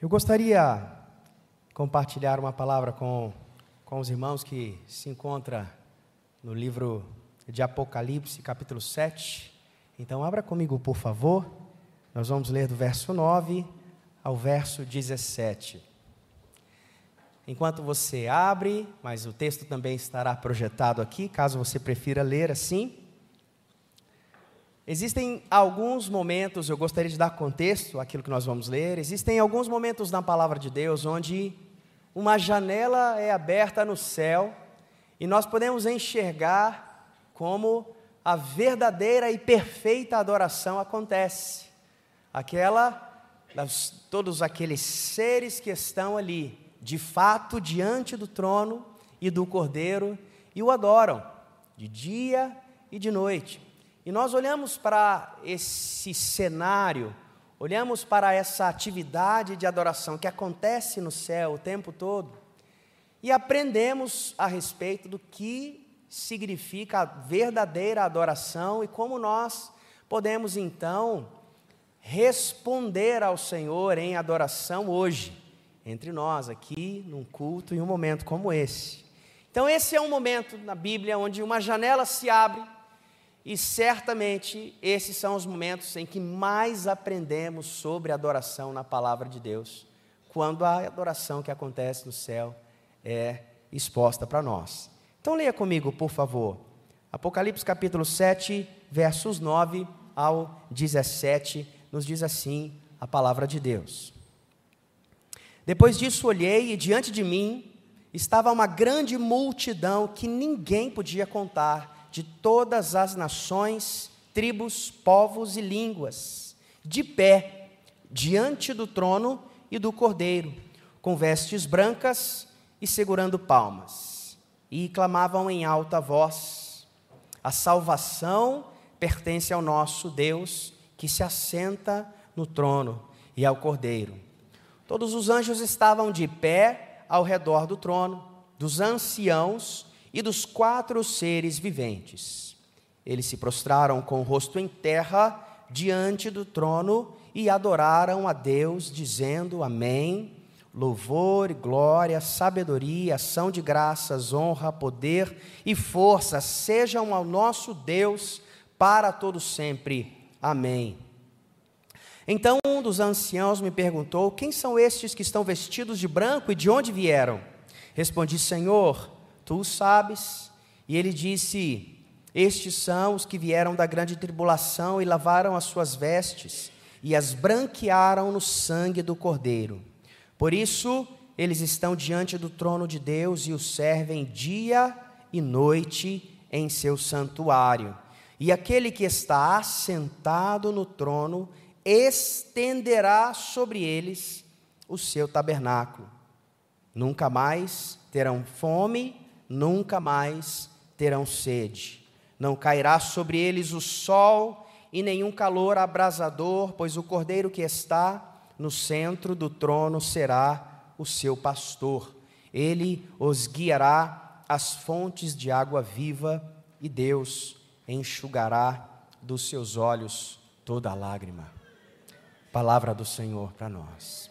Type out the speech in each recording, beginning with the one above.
Eu gostaria de compartilhar uma palavra com, com os irmãos que se encontra no livro de Apocalipse, capítulo 7. Então, abra comigo, por favor. Nós vamos ler do verso 9 ao verso 17. Enquanto você abre, mas o texto também estará projetado aqui, caso você prefira ler assim. Existem alguns momentos, eu gostaria de dar contexto àquilo que nós vamos ler. Existem alguns momentos na palavra de Deus onde uma janela é aberta no céu e nós podemos enxergar como a verdadeira e perfeita adoração acontece. Aquela, todos aqueles seres que estão ali, de fato, diante do trono e do cordeiro e o adoram, de dia e de noite. E nós olhamos para esse cenário, olhamos para essa atividade de adoração que acontece no céu o tempo todo e aprendemos a respeito do que significa a verdadeira adoração e como nós podemos então responder ao Senhor em adoração hoje, entre nós aqui, num culto e um momento como esse. Então, esse é um momento na Bíblia onde uma janela se abre e certamente esses são os momentos em que mais aprendemos sobre adoração na palavra de Deus, quando a adoração que acontece no céu é exposta para nós. Então leia comigo, por favor. Apocalipse capítulo 7, versos 9 ao 17, nos diz assim a palavra de Deus. Depois disso olhei e diante de mim estava uma grande multidão que ninguém podia contar de todas as nações, tribos, povos e línguas, de pé, diante do trono e do cordeiro, com vestes brancas e segurando palmas, e clamavam em alta voz: A salvação pertence ao nosso Deus, que se assenta no trono e ao cordeiro. Todos os anjos estavam de pé ao redor do trono, dos anciãos e dos quatro seres viventes. Eles se prostraram com o rosto em terra diante do trono e adoraram a Deus, dizendo: Amém. Louvor, glória, sabedoria, ação de graças, honra, poder e força sejam ao nosso Deus para todo sempre. Amém. Então um dos anciãos me perguntou: Quem são estes que estão vestidos de branco e de onde vieram? Respondi: Senhor, tu sabes. E ele disse: Estes são os que vieram da grande tribulação e lavaram as suas vestes e as branquearam no sangue do Cordeiro. Por isso, eles estão diante do trono de Deus e o servem dia e noite em seu santuário. E aquele que está assentado no trono estenderá sobre eles o seu tabernáculo. Nunca mais terão fome nunca mais terão sede. Não cairá sobre eles o sol e nenhum calor abrasador, pois o cordeiro que está no centro do trono será o seu pastor. Ele os guiará às fontes de água viva e Deus enxugará dos seus olhos toda lágrima. Palavra do Senhor para nós.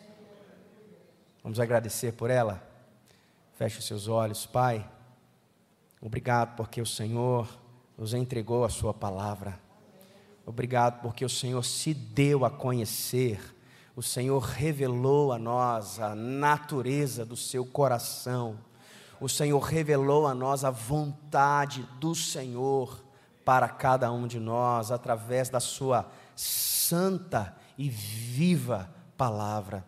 Vamos agradecer por ela? Feche os seus olhos, Pai. Obrigado porque o Senhor nos entregou a Sua palavra. Obrigado porque o Senhor se deu a conhecer, o Senhor revelou a nós a natureza do seu coração, o Senhor revelou a nós a vontade do Senhor para cada um de nós, através da Sua santa e viva palavra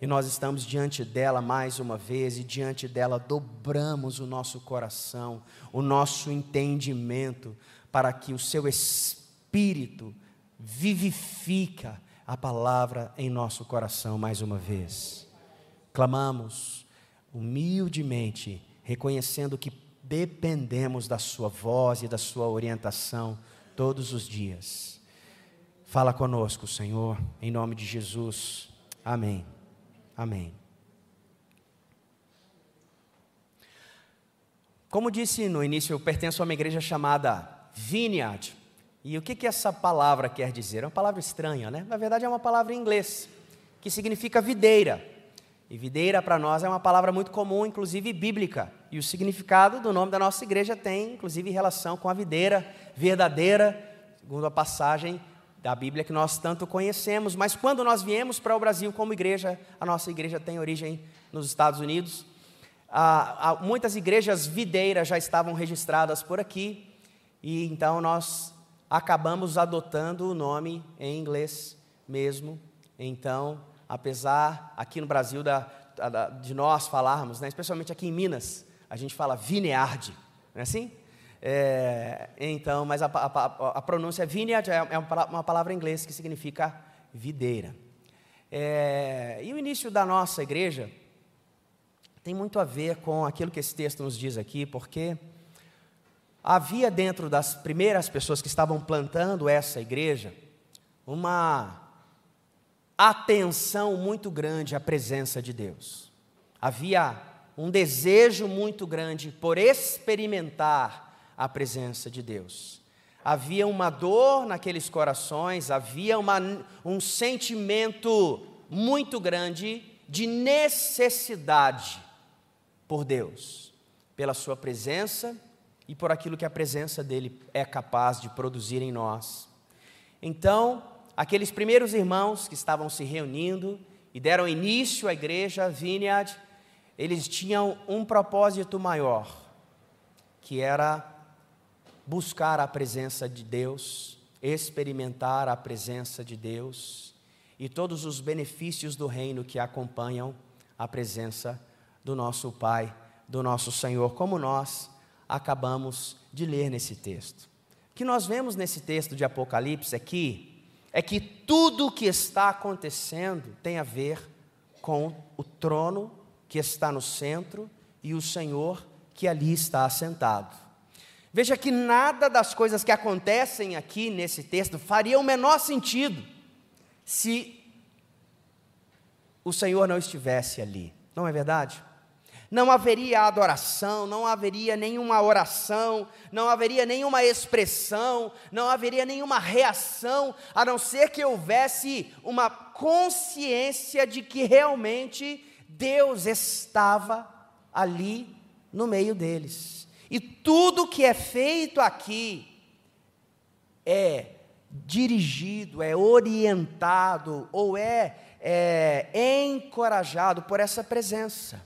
e nós estamos diante dela mais uma vez, e diante dela dobramos o nosso coração, o nosso entendimento, para que o seu Espírito vivifica a palavra em nosso coração mais uma vez. Clamamos humildemente, reconhecendo que dependemos da Sua voz e da Sua orientação todos os dias. Fala conosco, Senhor, em nome de Jesus. Amém. Amém. Como disse no início, eu pertenço a uma igreja chamada Vineyard. E o que, que essa palavra quer dizer? É uma palavra estranha, né? Na verdade, é uma palavra em inglês, que significa videira. E videira para nós é uma palavra muito comum, inclusive bíblica. E o significado do nome da nossa igreja tem, inclusive, relação com a videira verdadeira, segundo a passagem da Bíblia que nós tanto conhecemos. Mas quando nós viemos para o Brasil como igreja, a nossa igreja tem origem nos Estados Unidos. Ah, muitas igrejas videiras já estavam registradas por aqui, e então nós acabamos adotando o nome em inglês mesmo. Então, apesar aqui no Brasil da, da, de nós falarmos, né, especialmente aqui em Minas, a gente fala vineyard, não é assim? É, então, mas a, a, a, pronúncia vineyard é, é uma palavra em inglês que significa videira. É, e o início da nossa igreja tem muito a ver com aquilo que esse texto nos diz aqui, porque havia dentro das primeiras pessoas que estavam plantando essa igreja uma atenção muito grande à presença de Deus. Havia um desejo muito grande por experimentar a presença de Deus. Havia uma dor naqueles corações, havia uma, um sentimento muito grande de necessidade por Deus, pela Sua presença e por aquilo que a presença dEle é capaz de produzir em nós. Então, aqueles primeiros irmãos que estavam se reunindo e deram início à igreja Vineyard, eles tinham um propósito maior, que era buscar a presença de Deus, experimentar a presença de Deus e todos os benefícios do reino que acompanham a presença do nosso Pai, do nosso Senhor, como nós acabamos de ler nesse texto. O que nós vemos nesse texto de Apocalipse aqui é que tudo o que está acontecendo tem a ver com o trono que está no centro e o Senhor que ali está assentado. Veja que nada das coisas que acontecem aqui nesse texto faria o menor sentido se o Senhor não estivesse ali. Não é verdade? não haveria adoração, não haveria nenhuma oração, não haveria nenhuma expressão, não haveria nenhuma reação, a não ser que houvesse uma consciência de que realmente Deus estava ali no meio deles. E tudo que é feito aqui é dirigido, é orientado ou é, é encorajado por essa presença.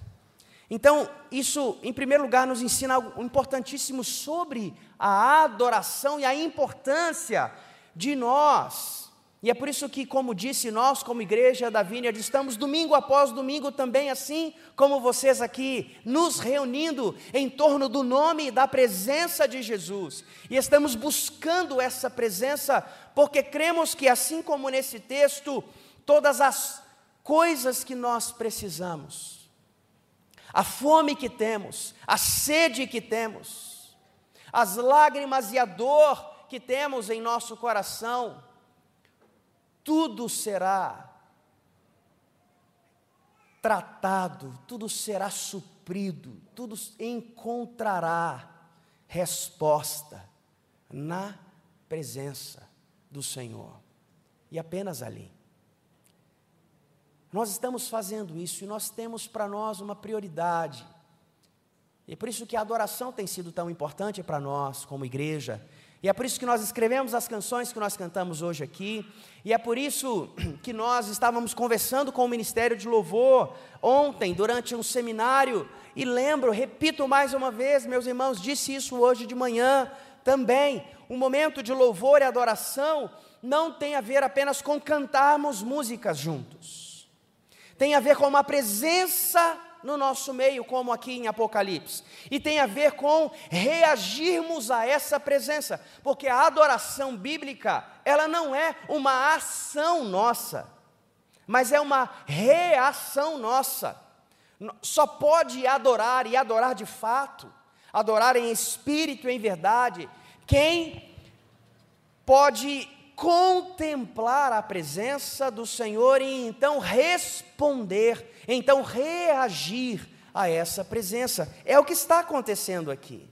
Então, isso, em primeiro lugar, nos ensina algo importantíssimo sobre a adoração e a importância de nós. E é por isso que, como disse, nós, como igreja da Vineyard, estamos domingo após domingo também, assim como vocês aqui, nos reunindo em torno do nome e da presença de Jesus. E estamos buscando essa presença, porque cremos que, assim como nesse texto, todas as coisas que nós precisamos, a fome que temos, a sede que temos, as lágrimas e a dor que temos em nosso coração, tudo será tratado, tudo será suprido, tudo encontrará resposta na presença do Senhor e apenas ali. Nós estamos fazendo isso e nós temos para nós uma prioridade. E é por isso que a adoração tem sido tão importante para nós como igreja. E é por isso que nós escrevemos as canções que nós cantamos hoje aqui. E é por isso que nós estávamos conversando com o Ministério de Louvor ontem, durante um seminário. E lembro, repito mais uma vez, meus irmãos, disse isso hoje de manhã também. O momento de louvor e adoração não tem a ver apenas com cantarmos músicas juntos tem a ver com uma presença no nosso meio, como aqui em Apocalipse, e tem a ver com reagirmos a essa presença, porque a adoração bíblica, ela não é uma ação nossa, mas é uma reação nossa. Só pode adorar e adorar de fato, adorar em espírito e em verdade, quem pode contemplar a presença do Senhor e então responder, então reagir a essa presença. É o que está acontecendo aqui.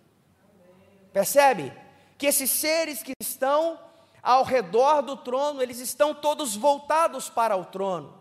Percebe? Que esses seres que estão ao redor do trono, eles estão todos voltados para o trono.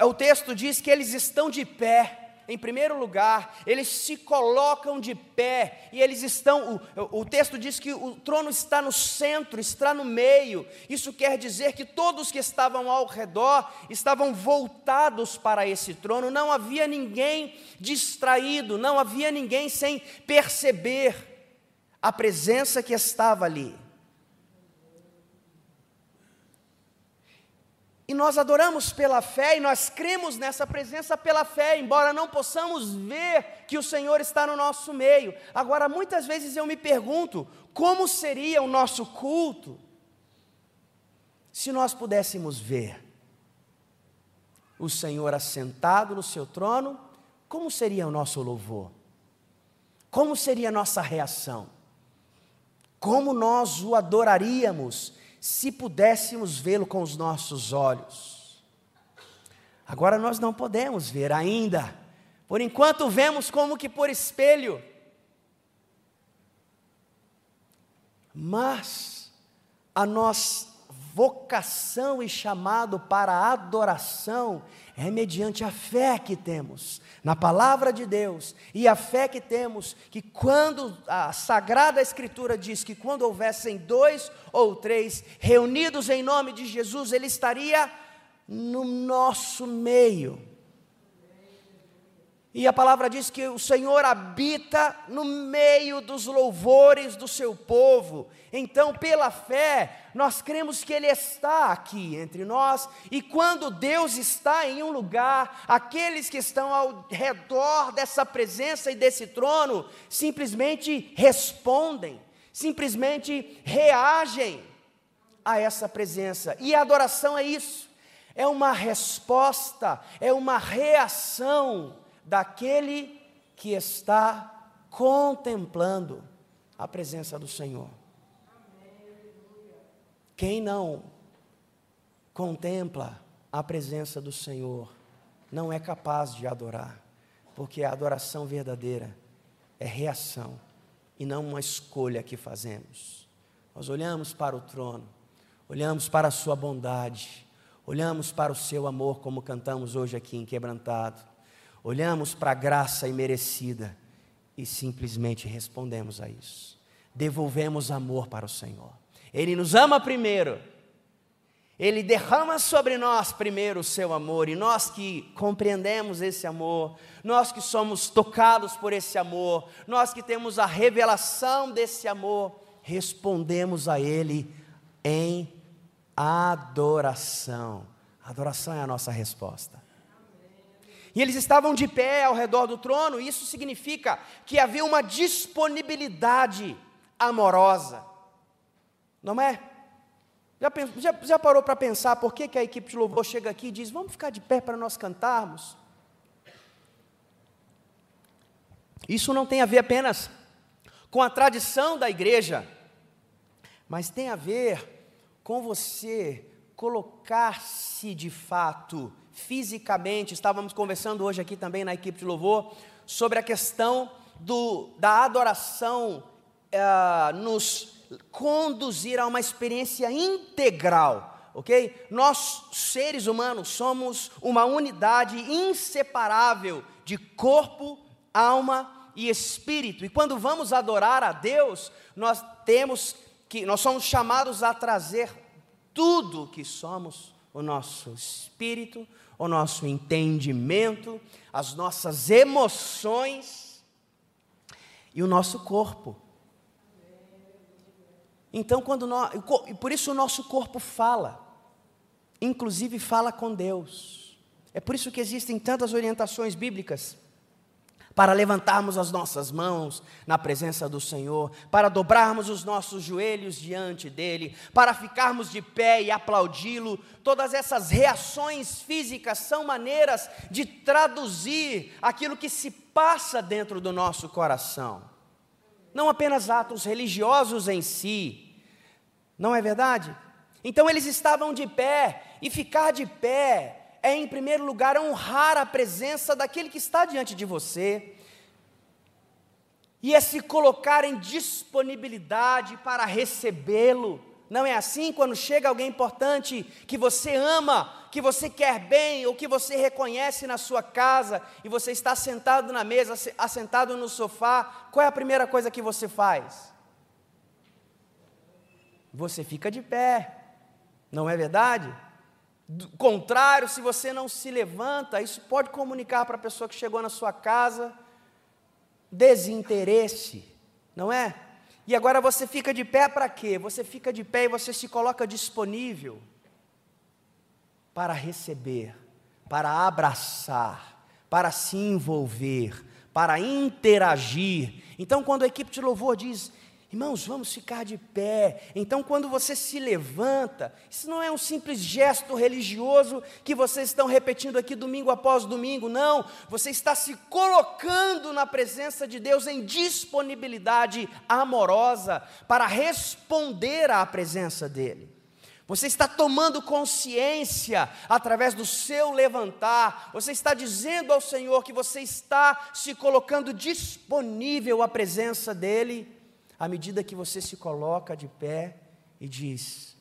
o texto diz que eles estão de pé em primeiro lugar, eles se colocam de pé e eles estão. O, o, texto diz que o trono está no centro, está no meio. Isso quer dizer que todos que estavam ao redor estavam voltados para esse trono, não havia ninguém distraído, não havia ninguém sem perceber a presença que estava ali. E nós adoramos pela fé e nós cremos nessa presença pela fé, embora não possamos ver que o Senhor está no nosso meio. Agora, muitas vezes eu me pergunto: como seria o nosso culto se nós pudéssemos ver o Senhor assentado no seu trono? Como seria o nosso louvor? Como seria a nossa reação? Como nós o adoraríamos? Se pudéssemos vê-lo com os nossos olhos. Agora nós não podemos ver ainda. Por enquanto vemos como que por espelho. Mas a nossa vocação e chamado para adoração é mediante a fé que temos na palavra de Deus e a fé que temos que quando a sagrada escritura diz que quando houvessem dois ou três reunidos em nome de Jesus, ele estaria no nosso meio. E a palavra diz que o Senhor habita no meio dos louvores do seu povo. Então, pela fé, nós cremos que Ele está aqui entre nós, e quando Deus está em um lugar, aqueles que estão ao redor dessa presença e desse trono simplesmente respondem, simplesmente reagem a essa presença. E a adoração é isso, é uma resposta, é uma reação daquele que está contemplando a presença do Senhor. Quem não contempla a presença do Senhor não é capaz de adorar, porque a adoração verdadeira é reação e não uma escolha que fazemos. Nós olhamos para o trono, olhamos para a Sua bondade, olhamos para o Seu amor, como cantamos hoje aqui em Quebrantado, olhamos para a graça imerecida e simplesmente respondemos a isso. Devolvemos amor para o Senhor. Ele nos ama primeiro. Ele derrama sobre nós primeiro o seu amor, e nós que compreendemos esse amor, nós que somos tocados por esse amor, nós que temos a revelação desse amor, respondemos a Ele em adoração. adoração é a nossa resposta. E eles estavam de pé ao redor do trono, e isso significa que havia uma disponibilidade amorosa. Não é? Já, já, já parou para pensar por que, que a equipe de louvor chega aqui e diz: vamos ficar de pé para nós cantarmos? Isso não tem a ver apenas com a tradição da igreja, mas tem a ver com você colocar-se de fato, fisicamente. Estávamos conversando hoje aqui também na equipe de louvor sobre a questão do, da adoração uh, nos conduzir a uma experiência integral, ok? Nós, seres humanos, somos uma unidade inseparável de corpo, alma e espírito. E quando vamos adorar a Deus, nós temos que nós somos chamados a trazer tudo que somos, o nosso espírito, o nosso entendimento, as nossas emoções e o nosso corpo. Então, quando nós, por isso o nosso corpo fala, inclusive fala com Deus. É por isso que existem tantas orientações bíblicas para levantarmos as nossas mãos na presença do Senhor, para dobrarmos os nossos joelhos diante dele, para ficarmos de pé e aplaudi-lo. Todas essas reações físicas são maneiras de traduzir aquilo que se passa dentro do nosso coração. Não apenas atos religiosos em si, não é verdade? Então eles estavam de pé, e ficar de pé é, em primeiro lugar, honrar a presença daquele que está diante de você, e é se colocar em disponibilidade para recebê-lo. Não é assim quando chega alguém importante que você ama, que você quer bem ou que você reconhece na sua casa e você está sentado na mesa, assentado no sofá, qual é a primeira coisa que você faz? Você fica de pé, não é verdade? Do contrário, se você não se levanta, isso pode comunicar para a pessoa que chegou na sua casa desinteresse, não é? E agora você fica de pé para quê? Você fica de pé e você se coloca disponível para receber, para abraçar, para se envolver, para interagir. Então, quando a equipe de louvor diz, Irmãos, vamos ficar de pé. Então, quando você se levanta, isso não é um simples gesto religioso que vocês estão repetindo aqui domingo após domingo, não. Você está se colocando na presença de Deus em disponibilidade amorosa para responder à presença dEle. Você está tomando consciência através do seu levantar, você está dizendo ao Senhor que você está se colocando disponível à presença dEle à medida que você se coloca de pé e diz: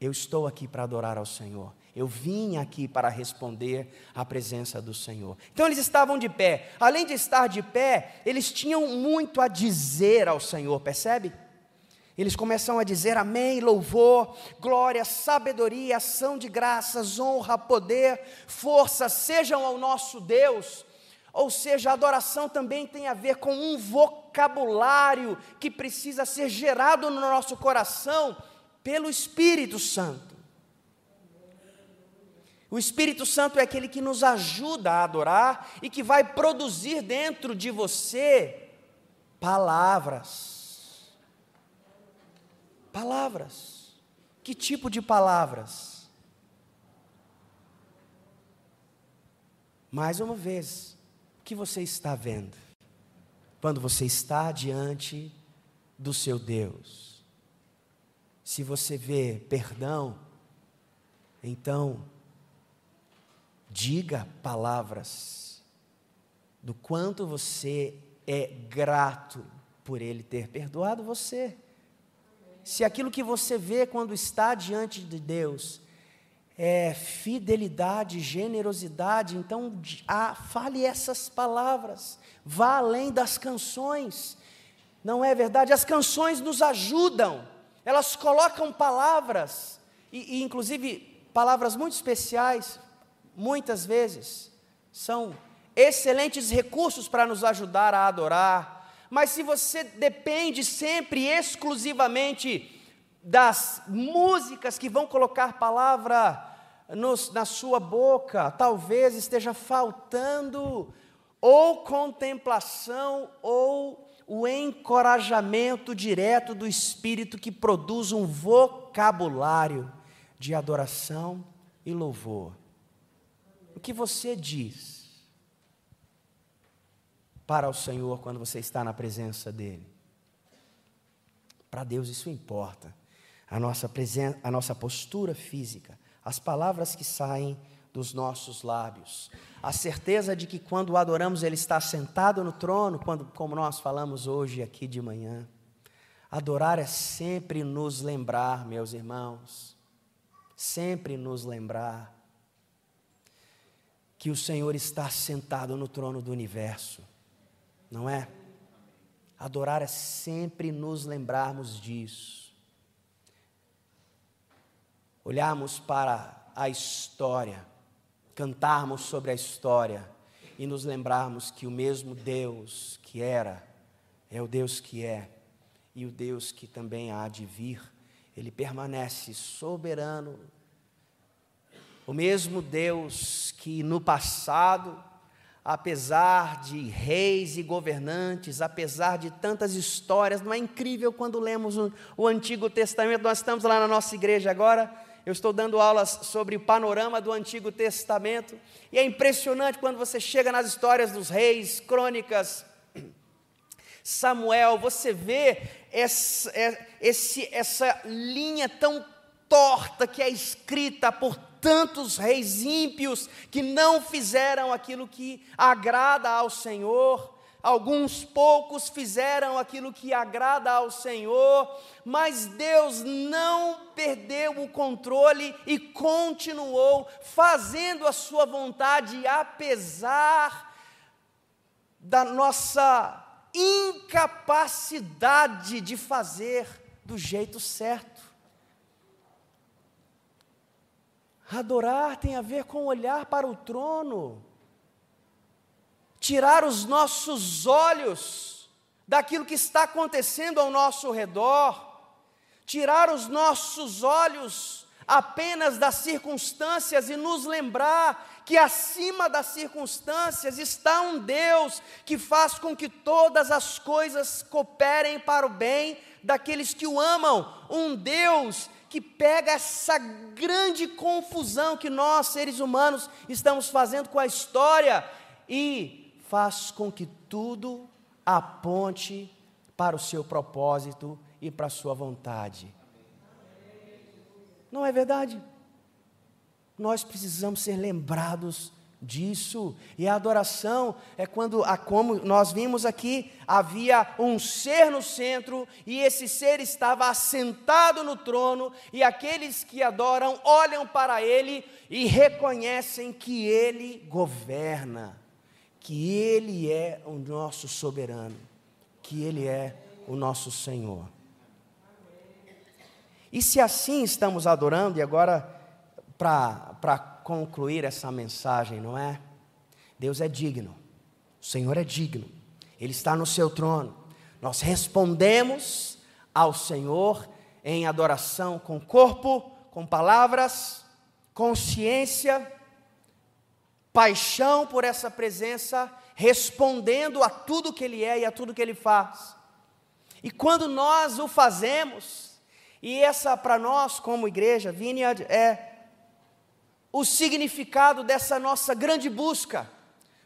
Eu estou aqui para adorar ao Senhor. Eu vim aqui para responder à presença do Senhor. Então eles estavam de pé. Além de estar de pé, eles tinham muito a dizer ao Senhor, percebe? Eles começam a dizer amém, louvor, glória, sabedoria, ação de graças, honra, poder, força, sejam ao nosso Deus. Ou seja, a adoração também tem a ver com um vocabulário que precisa ser gerado no nosso coração pelo Espírito Santo. O Espírito Santo é aquele que nos ajuda a adorar e que vai produzir dentro de você palavras. Palavras. Que tipo de palavras? Mais uma vez, que você está vendo quando você está diante do seu Deus? Se você vê perdão, então diga palavras do quanto você é grato por Ele ter perdoado você. Se aquilo que você vê quando está diante de Deus é, fidelidade, generosidade. Então, ah, fale essas palavras, vá além das canções. Não é verdade? As canções nos ajudam, elas colocam palavras, e, e inclusive palavras muito especiais, muitas vezes, são excelentes recursos para nos ajudar a adorar. Mas se você depende sempre exclusivamente das músicas que vão colocar palavra nos, na sua boca, talvez esteja faltando ou contemplação ou o encorajamento direto do Espírito que produz um vocabulário de adoração e louvor. O que você diz para o Senhor quando você está na presença dEle? Para Deus isso importa a nossa, presença, a nossa postura física, as palavras que saem dos nossos lábios, a certeza de que quando o adoramos Ele está sentado no trono, quando, como nós falamos hoje aqui de manhã. Adorar é sempre nos lembrar, meus irmãos, sempre nos lembrar que o Senhor está sentado no trono do universo, não é? Adorar é sempre nos lembrarmos disso olharmos para a história, cantarmos sobre a história e nos lembrarmos que o mesmo Deus que era, é o Deus que é, e o Deus que também há de vir, ele permanece soberano. O mesmo Deus que no passado, apesar de reis e governantes, apesar de tantas histórias, não é incrível quando lemos o, Antigo Testamento, nós estamos lá na nossa igreja agora, eu estou dando aulas sobre o panorama do Antigo Testamento, e é impressionante quando você chega nas histórias dos reis, crônicas, Samuel, você vê essa, é, esse, essa linha tão torta que é escrita por tantos reis ímpios que não fizeram aquilo que agrada ao Senhor. Alguns poucos fizeram aquilo que agrada ao Senhor, mas Deus não perdeu o controle e continuou fazendo a sua vontade, apesar da nossa incapacidade de fazer do jeito certo. Adorar tem a ver com olhar para o trono tirar os nossos olhos daquilo que está acontecendo ao nosso redor, tirar os nossos olhos apenas das circunstâncias e nos lembrar que acima das circunstâncias está um Deus que faz com que todas as coisas cooperem para o bem daqueles que o amam, um Deus que pega essa grande confusão que nós, seres humanos, estamos fazendo com a história e faz com que tudo aponte para o seu propósito e para a sua vontade. Não é verdade? Nós precisamos ser lembrados disso. E a adoração é quando, como nós vimos aqui, havia um ser no centro e esse ser estava assentado no trono e aqueles que adoram olham para ele e reconhecem que ele governa que Ele é o nosso soberano, que Ele é o nosso Senhor. E se assim estamos adorando, e agora para concluir essa mensagem, não é? Deus é digno, o Senhor é digno, Ele está no seu trono. Nós respondemos ao Senhor em adoração com corpo, com palavras, consciência paixão por essa presença, respondendo a tudo que Ele é e a tudo que Ele faz. E quando nós o fazemos, e essa para nós como igreja, Vineyard, é o significado dessa nossa grande busca,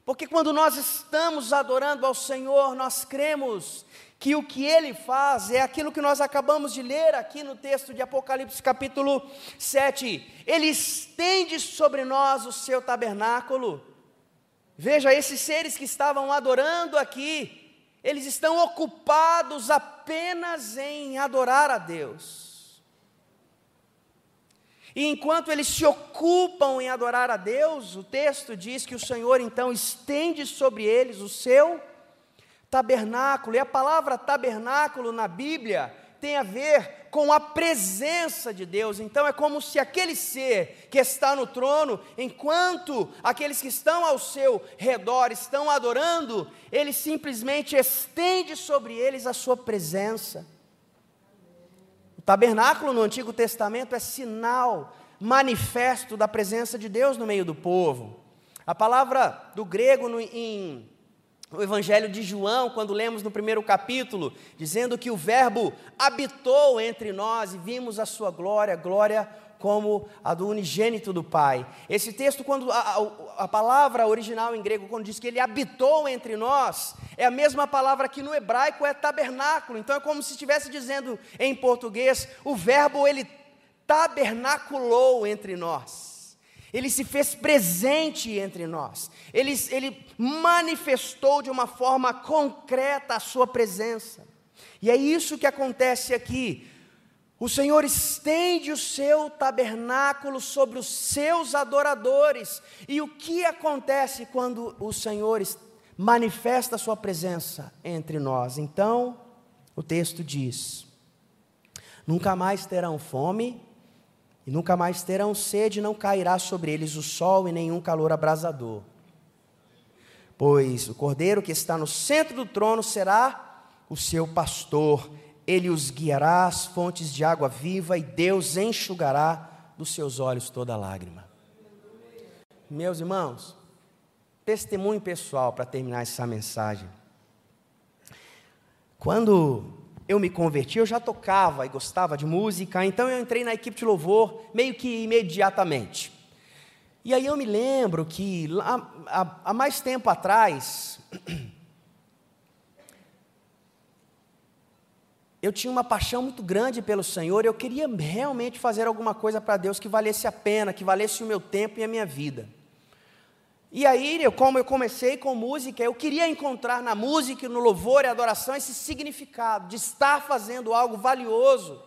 porque quando nós estamos adorando ao Senhor, nós cremos que o que ele faz é aquilo que nós acabamos de ler aqui no texto de Apocalipse, capítulo 7. Ele estende sobre nós o seu tabernáculo. Veja, esses seres que estavam adorando aqui, eles estão ocupados apenas em adorar a Deus. E enquanto eles se ocupam em adorar a Deus, o texto diz que o Senhor então estende sobre eles o seu tabernáculo. E a palavra tabernáculo na Bíblia tem a ver com a presença de Deus. Então é como se aquele ser que está no trono, enquanto aqueles que estão ao seu redor estão adorando, ele simplesmente estende sobre eles a sua presença. O tabernáculo no Antigo Testamento é sinal manifesto da presença de Deus no meio do povo. A palavra do grego no, em o Evangelho de João, quando lemos no primeiro capítulo, dizendo que o Verbo habitou entre nós e vimos a sua glória, glória como a do unigênito do Pai. Esse texto, quando a, a, a, palavra original em grego, quando diz que ele habitou entre nós, é a mesma palavra que no hebraico é tabernáculo. Então é como se estivesse dizendo em português, o verbo ele tabernaculou entre nós. Ele se fez presente entre nós, ele, ele manifestou de uma forma concreta a sua presença, e é isso que acontece aqui. O Senhor estende o seu tabernáculo sobre os seus adoradores, e o que acontece quando o Senhor manifesta a sua presença entre nós? Então, o texto diz: nunca mais terão fome, e nunca mais terão sede, não cairá sobre eles o sol e nenhum calor abrasador. Pois o cordeiro que está no centro do trono será o seu pastor, ele os guiará às fontes de água viva e Deus enxugará dos seus olhos toda lágrima. Meus irmãos, testemunho pessoal para terminar essa mensagem. Quando eu me converti, eu já tocava e gostava de música, então eu entrei na equipe de louvor meio que imediatamente. E aí eu me lembro que há, há mais tempo atrás, eu tinha uma paixão muito grande pelo Senhor, eu queria realmente fazer alguma coisa para Deus que valesse a pena, que valesse o meu tempo e a minha vida. E aí, como eu comecei com música, eu queria encontrar na música, no louvor e adoração esse significado de estar fazendo algo valioso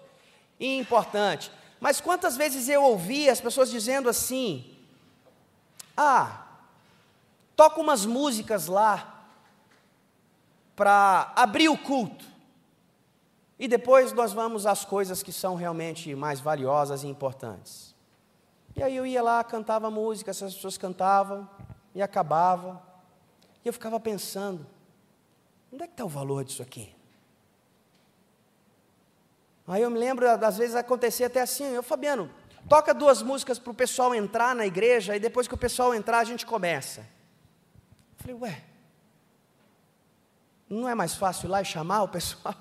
e importante. Mas quantas vezes eu ouvi as pessoas dizendo assim: Ah, toca umas músicas lá para abrir o culto. E depois nós vamos às coisas que são realmente mais valiosas e importantes. E aí eu ia lá, cantava música, essas pessoas cantavam, e acabava. E eu ficava pensando: onde é que está o valor disso aqui? Aí eu me lembro, às vezes acontecia até assim, eu, Fabiano, toca duas músicas para o pessoal entrar na igreja, e depois que o pessoal entrar, a gente começa. Eu falei, ué, não é mais fácil ir lá e chamar o pessoal?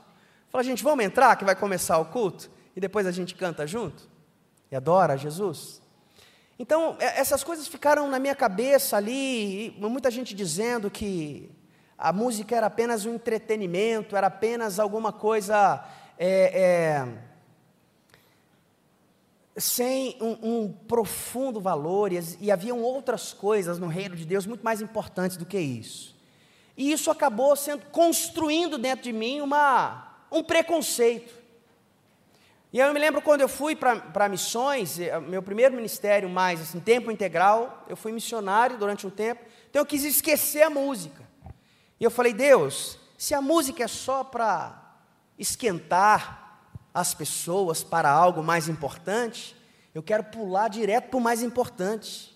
Fala, gente, vamos entrar que vai começar o culto, e depois a gente canta junto? E adora Jesus? Então, é, essas coisas ficaram na minha cabeça ali, muita gente dizendo que a música era apenas um entretenimento, era apenas alguma coisa é, é, sem um, um, profundo valor, e, e haviam outras coisas no reino de Deus muito mais importantes do que isso. E isso acabou sendo construindo dentro de mim uma, um preconceito. E eu me lembro quando eu fui para missões, eh, meu primeiro ministério mais, assim, tempo integral, eu fui missionário durante um tempo, então eu quis esquecer a música. E eu falei, Deus, se a música é só para esquentar as pessoas para algo mais importante, eu quero pular direto para o mais importante.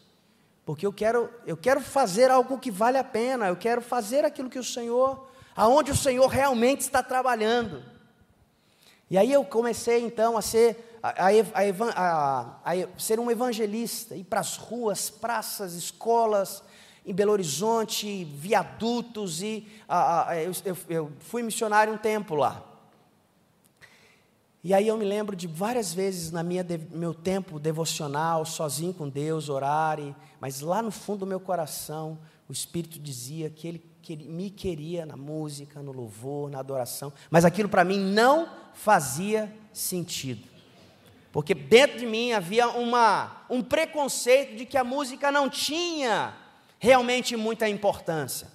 Porque eu quero, eu quero fazer algo que vale a pena, eu quero fazer aquilo que o Senhor, aonde o Senhor realmente está trabalhando. E aí eu comecei então a ser, a, a, a, ser um evangelista, ir para as ruas, praças, escolas, em Belo Horizonte, viadutos, e eu, eu, eu fui missionário um tempo lá. E aí eu me lembro de várias vezes na minha meu tempo devocional, sozinho com Deus, orar, e, mas lá no fundo do meu coração, o Espírito dizia que Ele me queria na música, no louvor, na adoração, mas aquilo para mim não fazia sentido. Porque dentro de mim havia uma, um preconceito de que a música não tinha realmente muita importância.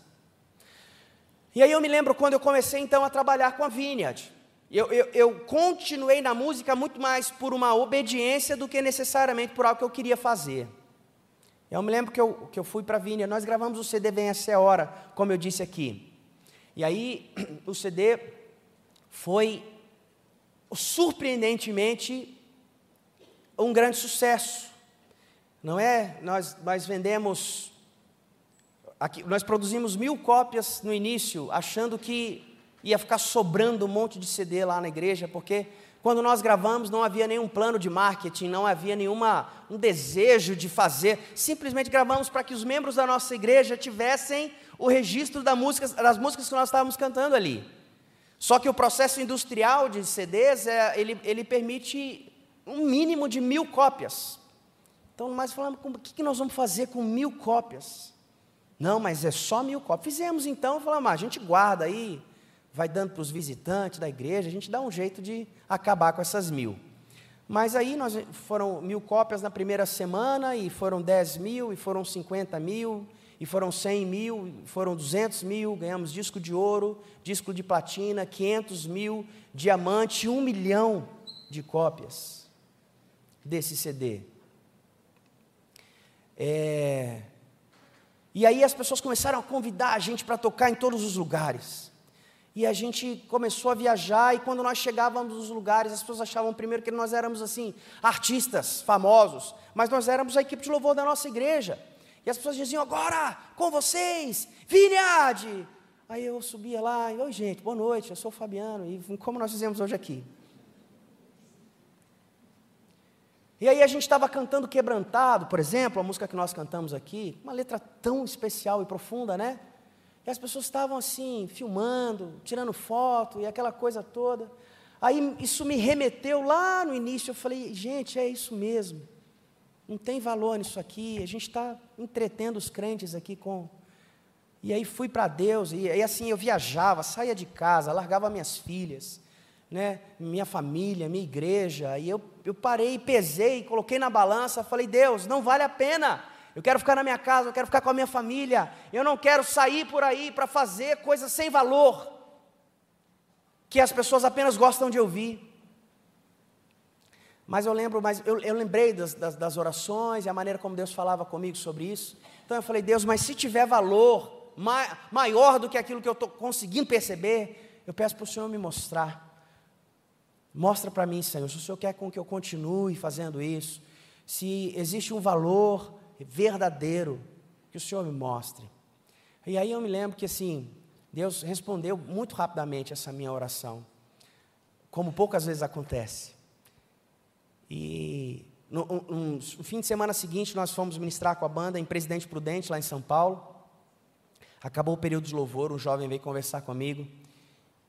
E aí eu me lembro quando eu comecei então a trabalhar com a Vineyard. Eu, eu, eu, continuei na música muito mais por uma obediência do que necessariamente por algo que eu queria fazer. Eu me lembro que eu, que eu fui para a Vinha, nós gravamos o CD Vem Essa Hora, como eu disse aqui. E aí, o CD foi surpreendentemente um grande sucesso. Não é? Nós, nós vendemos, aqui, nós produzimos mil cópias no início, achando que ia ficar sobrando um monte de CD lá na igreja, porque quando nós gravamos, não havia nenhum plano de marketing, não havia nenhuma um desejo de fazer. Simplesmente gravamos para que os membros da nossa igreja tivessem o registro das músicas, das músicas que nós estávamos cantando ali. Só que o processo industrial de CDs, é, ele, ele permite um mínimo de mil cópias. Então, nós falamos, o que, que nós vamos fazer com mil cópias? Não, mas é só mil cópias. Fizemos então, falamos, ah, a gente guarda aí, vai dando para os visitantes da igreja, a gente dá um jeito de acabar com essas mil. Mas aí nós foram mil cópias na primeira semana, e foram 10 mil, e foram 50 mil, e foram 100 mil, foram 200 mil, ganhamos disco de ouro, disco de platina, 500 mil, diamante, um milhão de cópias desse CD. É... E aí as pessoas começaram a convidar a gente para tocar em todos os lugares. E a gente começou a viajar, e quando nós chegávamos nos lugares, as pessoas achavam primeiro que nós éramos assim, artistas famosos, mas nós éramos a equipe de louvor da nossa igreja. E as pessoas diziam, agora, com vocês, Vineyard! Aí eu subia lá, e, oi gente, boa noite, eu sou o Fabiano, e como nós fizemos hoje aqui? E aí a gente estava cantando Quebrantado, por exemplo, a música que nós cantamos aqui, uma letra tão especial e profunda, né? E as pessoas estavam assim, filmando, tirando foto e aquela coisa toda. Aí isso me remeteu lá no início. Eu falei, gente, é isso mesmo. Não tem valor nisso aqui. A gente está entretendo os crentes aqui com. E aí fui para Deus. E assim eu viajava, saía de casa, largava minhas filhas, né, minha família, minha igreja. E eu, eu parei, pesei, coloquei na balança. Falei, Deus, não vale a pena Eu quero ficar na minha casa, eu quero ficar com a minha família. Eu não quero sair por aí para fazer coisas sem valor, que as pessoas apenas gostam de ouvir. Mas eu lembro, mas eu, eu lembrei das, das, das, orações e a maneira como Deus falava comigo sobre isso. Então eu falei, Deus, mas se tiver valor ma, maior do que aquilo que eu estou conseguindo perceber, eu peço para o Senhor me mostrar. Mostra para mim, Senhor, se o Senhor quer com que eu continue fazendo isso, se existe um valor verdadeiro, que o Senhor me mostre. E aí eu me lembro que assim, Deus respondeu muito rapidamente essa minha oração, como poucas vezes acontece. E no, um, fim de semana seguinte nós fomos ministrar com a banda em Presidente Prudente, lá em São Paulo. Acabou o período de louvor, um jovem veio conversar comigo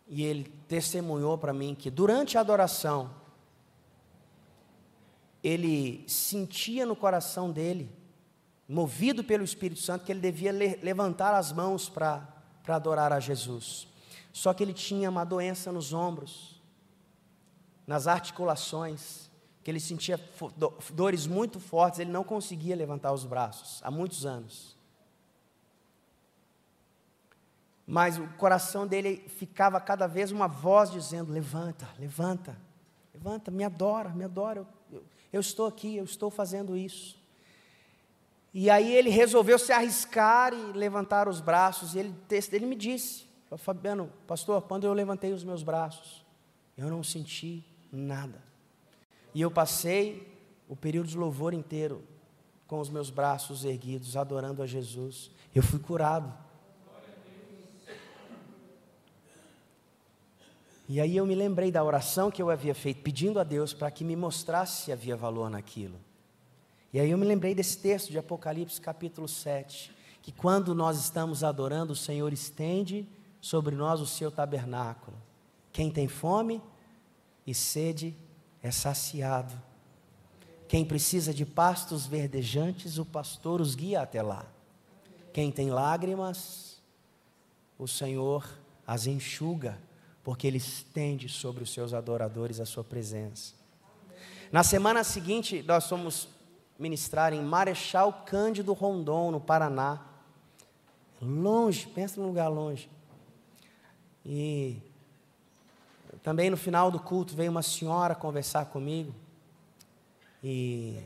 e ele testemunhou para mim que durante a adoração ele sentia no coração dele, movido pelo Espírito Santo, que ele devia le levantar as mãos para adorar a Jesus. Só que ele tinha uma doença nos ombros, nas articulações, que ele sentia dores muito fortes, ele não conseguia levantar os braços há muitos anos. Mas o coração dele ficava cada vez uma voz dizendo: Levanta, levanta, levanta, me adora, me adora. Eu, eu, eu estou aqui, eu estou fazendo isso. E aí ele resolveu se arriscar e levantar os braços. E ele, ele me disse: Fabiano, pastor, quando eu levantei os meus braços, eu não senti nada. E eu passei o período de louvor inteiro com os meus braços erguidos, adorando a Jesus. Eu fui curado. E aí eu me lembrei da oração que eu havia feito, pedindo a Deus para que me mostrasse se havia valor naquilo. E aí eu me lembrei desse texto de Apocalipse capítulo 7, que quando nós estamos adorando, o Senhor estende sobre nós o seu tabernáculo. Quem tem fome e sede é saciado. Quem precisa de pastos verdejantes, o pastor os guia até lá. Quem tem lágrimas, o Senhor as enxuga porque Ele estende sobre os seus adoradores a sua presença. Na semana seguinte, nós fomos ministrar em Marechal Cândido Rondon, no Paraná. Longe, pensa num lugar longe. E também no final do culto veio uma senhora conversar comigo. E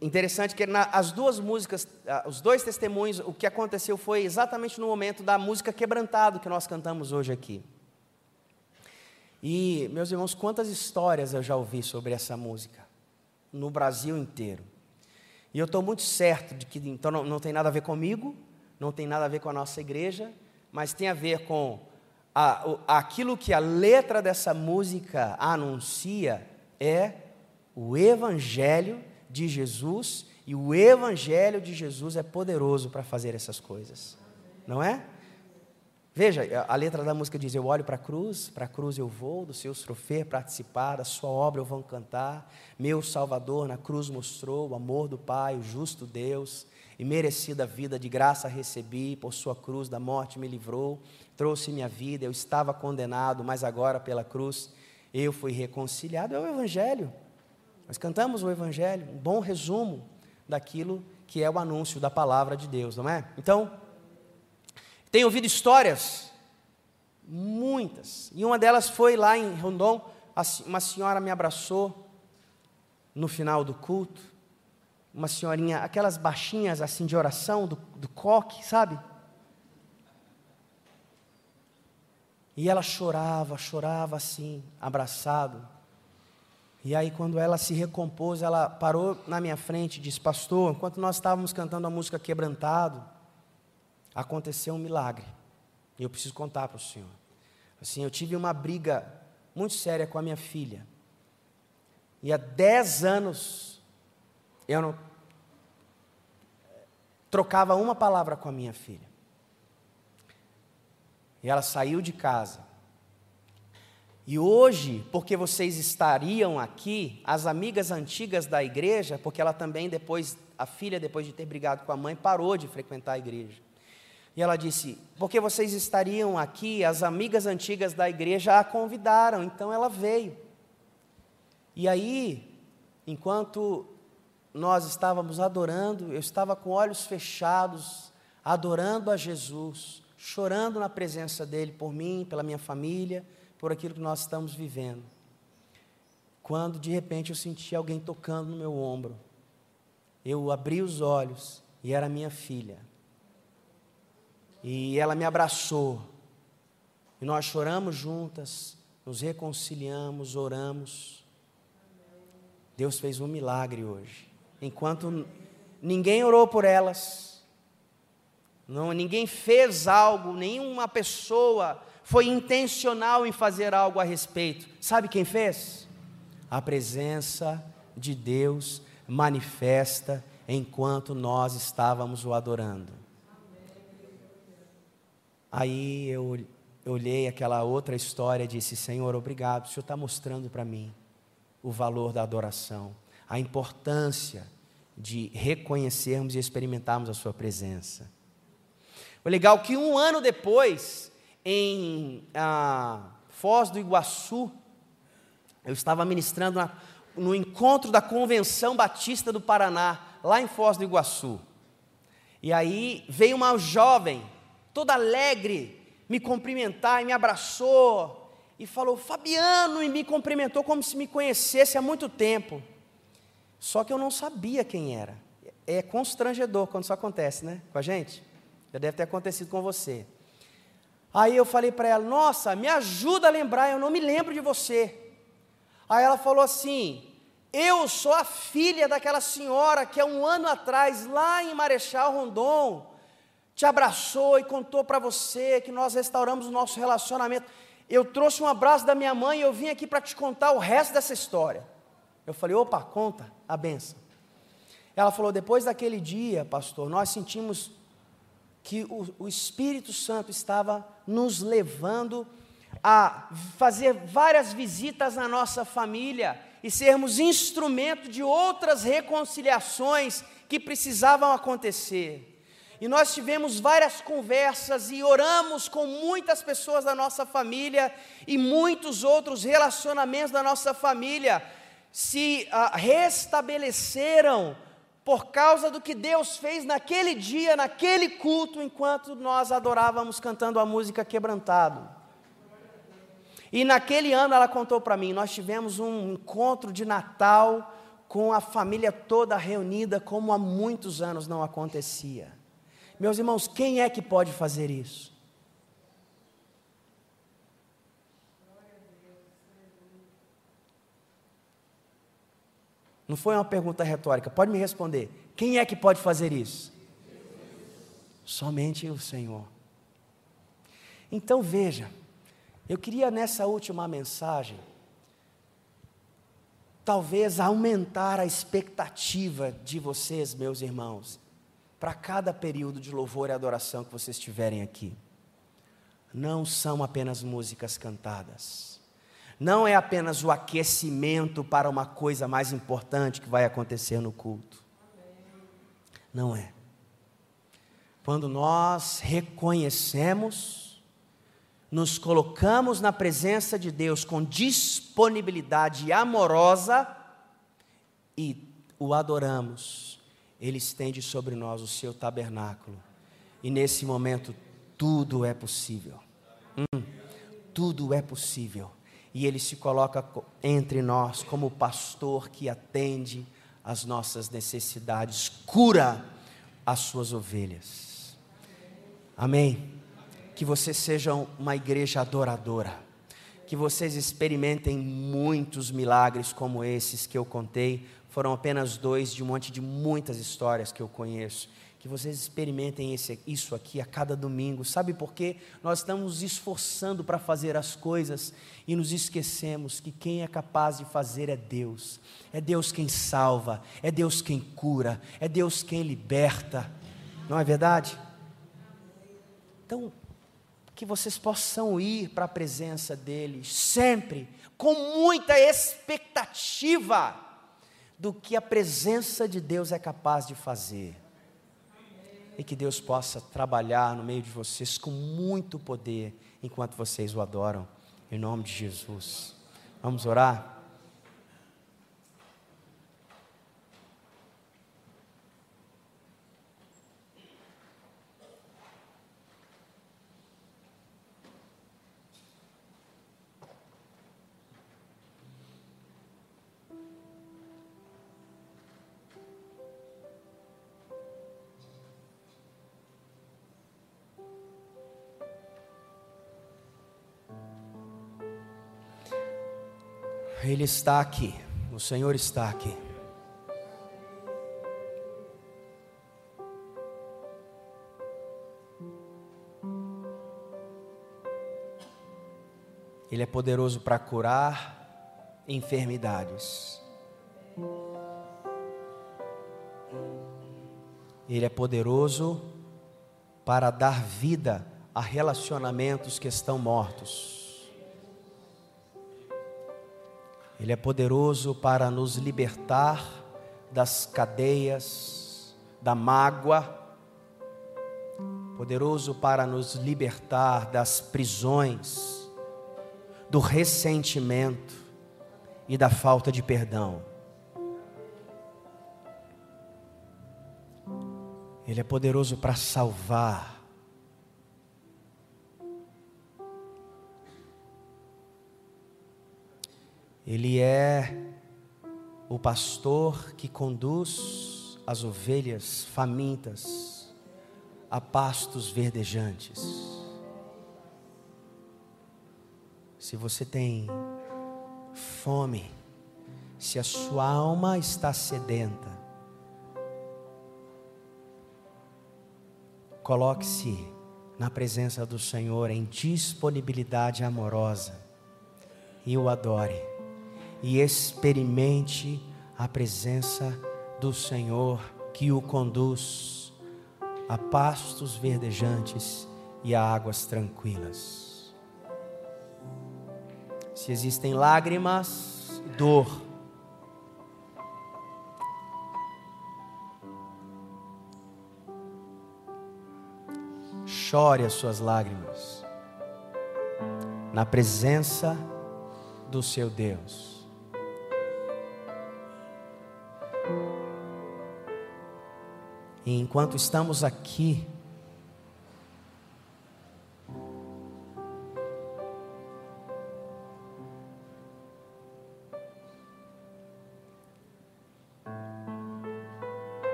Interessante que na, as duas músicas, os dois testemunhos, o que aconteceu foi exatamente no momento da música Quebrantado que nós cantamos hoje aqui. E, meus irmãos, quantas histórias eu já ouvi sobre essa música, no Brasil inteiro. E eu estou muito certo de que então não, não, tem nada a ver comigo, não tem nada a ver com a nossa igreja, mas tem a ver com a, o, aquilo que a letra dessa música anuncia é o Evangelho de Jesus e o Evangelho de Jesus é poderoso para fazer essas coisas, não é? Veja, a letra da música diz: Eu olho para a cruz, para a cruz eu vou, do seu sofrer participar, da sua obra eu vou cantar. Meu Salvador na cruz mostrou o amor do Pai, o justo Deus, e merecida vida de graça recebi, por sua cruz da morte me livrou, trouxe minha vida, eu estava condenado, mas agora pela cruz eu fui reconciliado. É o Evangelho. Nós cantamos o Evangelho, um bom resumo daquilo que é o anúncio da palavra de Deus, não é? Então, tenho ouvido histórias, muitas, e uma delas foi lá em Rondon, uma senhora me abraçou no final do culto, uma senhorinha, aquelas baixinhas assim de oração, do, do coque, sabe? E ela chorava, chorava assim, abraçado. E aí, quando ela se recompôs, ela parou na minha frente e disse: Pastor, enquanto nós estávamos cantando a música Quebrantado, aconteceu um milagre. E eu preciso contar para o senhor. Assim, eu tive uma briga muito séria com a minha filha. E há dez anos eu não trocava uma palavra com a minha filha. E ela saiu de casa e hoje, porque vocês estariam aqui, as amigas antigas da igreja, porque ela também depois, a filha depois de ter brigado com a mãe, parou de frequentar a igreja. E ela disse: Porque vocês estariam aqui, as amigas antigas da igreja a convidaram, então ela veio. E aí, enquanto nós estávamos adorando, eu estava com olhos fechados, adorando a Jesus, chorando na presença dEle por mim, pela minha família, por aquilo que nós estamos vivendo. Quando de repente eu senti alguém tocando no meu ombro, eu abri os olhos e era minha filha. E ela me abraçou, e nós choramos juntas, nos reconciliamos, oramos. Deus fez um milagre hoje. Enquanto ninguém orou por elas, não, ninguém fez algo, nenhuma pessoa foi intencional em fazer algo a respeito. Sabe quem fez? A presença de Deus manifesta enquanto nós estávamos o adorando. Aí eu olhei aquela outra história e disse: Senhor, obrigado, o Senhor está mostrando para mim o valor da adoração, a importância de reconhecermos e experimentarmos a Sua presença. O legal que um ano depois, em ah, Foz do Iguaçu, eu estava ministrando na, no encontro da Convenção Batista do Paraná, lá em Foz do Iguaçu. E aí veio uma jovem, toda alegre, me cumprimentar e me abraçou e falou Fabiano e me cumprimentou como se me conhecesse há muito tempo. Só que eu não sabia quem era. É constrangedor quando isso acontece, né? Com a gente. Já deve ter acontecido com você. Aí eu falei para ela: Nossa, me ajuda a lembrar, eu não me lembro de você. Aí ela falou assim: Eu sou a filha daquela senhora que há um ano atrás, lá em Marechal Rondon, te abraçou e contou para você que nós restauramos o nosso relacionamento. Eu trouxe um abraço da minha mãe e eu vim aqui para te contar o resto dessa história. Eu falei, opa, conta a benção. Ela falou, depois daquele dia, pastor, nós sentimos que o, o Espírito Santo estava nos levando a fazer várias visitas na nossa família e sermos instrumento de outras reconciliações que precisavam acontecer. E nós tivemos várias conversas e oramos com muitas pessoas da nossa família e muitos outros relacionamentos da nossa família se ah, restabeleceram por causa do que Deus fez naquele dia, naquele culto, enquanto nós adorávamos cantando a música quebrantado. E naquele ano ela contou para mim, nós tivemos um encontro de Natal com a família toda reunida, como há muitos anos não acontecia. Meus irmãos, quem é que pode fazer isso? Não foi uma pergunta retórica, pode me responder. Quem é que pode fazer isso? Somente o Senhor. Então veja, eu queria nessa última mensagem, talvez aumentar a expectativa de vocês, meus irmãos, para cada período de louvor e adoração que vocês tiverem aqui. Não são apenas músicas cantadas. Não é apenas o aquecimento para uma coisa mais importante que vai acontecer no culto. Não é. Quando nós reconhecemos, nos colocamos na presença de Deus com disponibilidade amorosa e o adoramos ele estende sobre nós o seu tabernáculo. E nesse momento, tudo é possível. Hum, tudo é possível. E ele se coloca entre nós como pastor que atende as nossas necessidades, cura as suas ovelhas. Amém. Que vocês sejam uma igreja adoradora. Que vocês experimentem muitos milagres como esses que eu contei foram apenas dois de um monte de muitas histórias que eu conheço. Que vocês experimentem esse, isso aqui a cada domingo. Sabe por quê? Nós estamos nos esforçando para fazer as coisas e nos esquecemos que quem é capaz de fazer é Deus. É Deus quem salva, é Deus quem cura, é Deus quem liberta. Não é verdade? Então, que vocês possam ir para a presença dEle sempre, com muita expectativa do que a presença de Deus é capaz de fazer. E que Deus possa trabalhar no meio de vocês com muito poder enquanto vocês o adoram. Em nome de Jesus. Vamos orar? Ele está aqui, o Senhor está aqui. Ele é poderoso para curar enfermidades. Ele é poderoso para dar vida a relacionamentos que estão mortos. Ele é poderoso para nos libertar das cadeias, da mágoa, poderoso para nos libertar das prisões do ressentimento e da falta de perdão. Ele é poderoso para salvar. Ele é o pastor que conduz as ovelhas famintas a pastos verdejantes. se você tem fome, se a sua alma está sedenta, coloque-se na presença do Senhor em disponibilidade amorosa e o adore e experimente a presença do Senhor que o conduz a pastos verdejantes e a águas tranquilas se existem lágrimas, dor, chore as suas lágrimas na presença do seu Deus. E enquanto estamos aqui,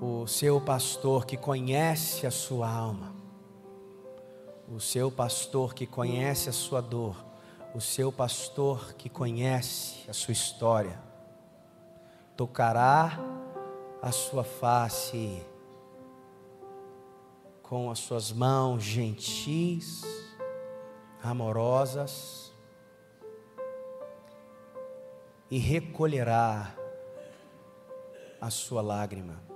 o seu pastor que conhece a sua alma, o seu pastor que conhece a sua dor, o seu pastor que conhece a sua história, tocará a sua face com as suas mãos gentis, amorosas, e recolherá a sua lágrima.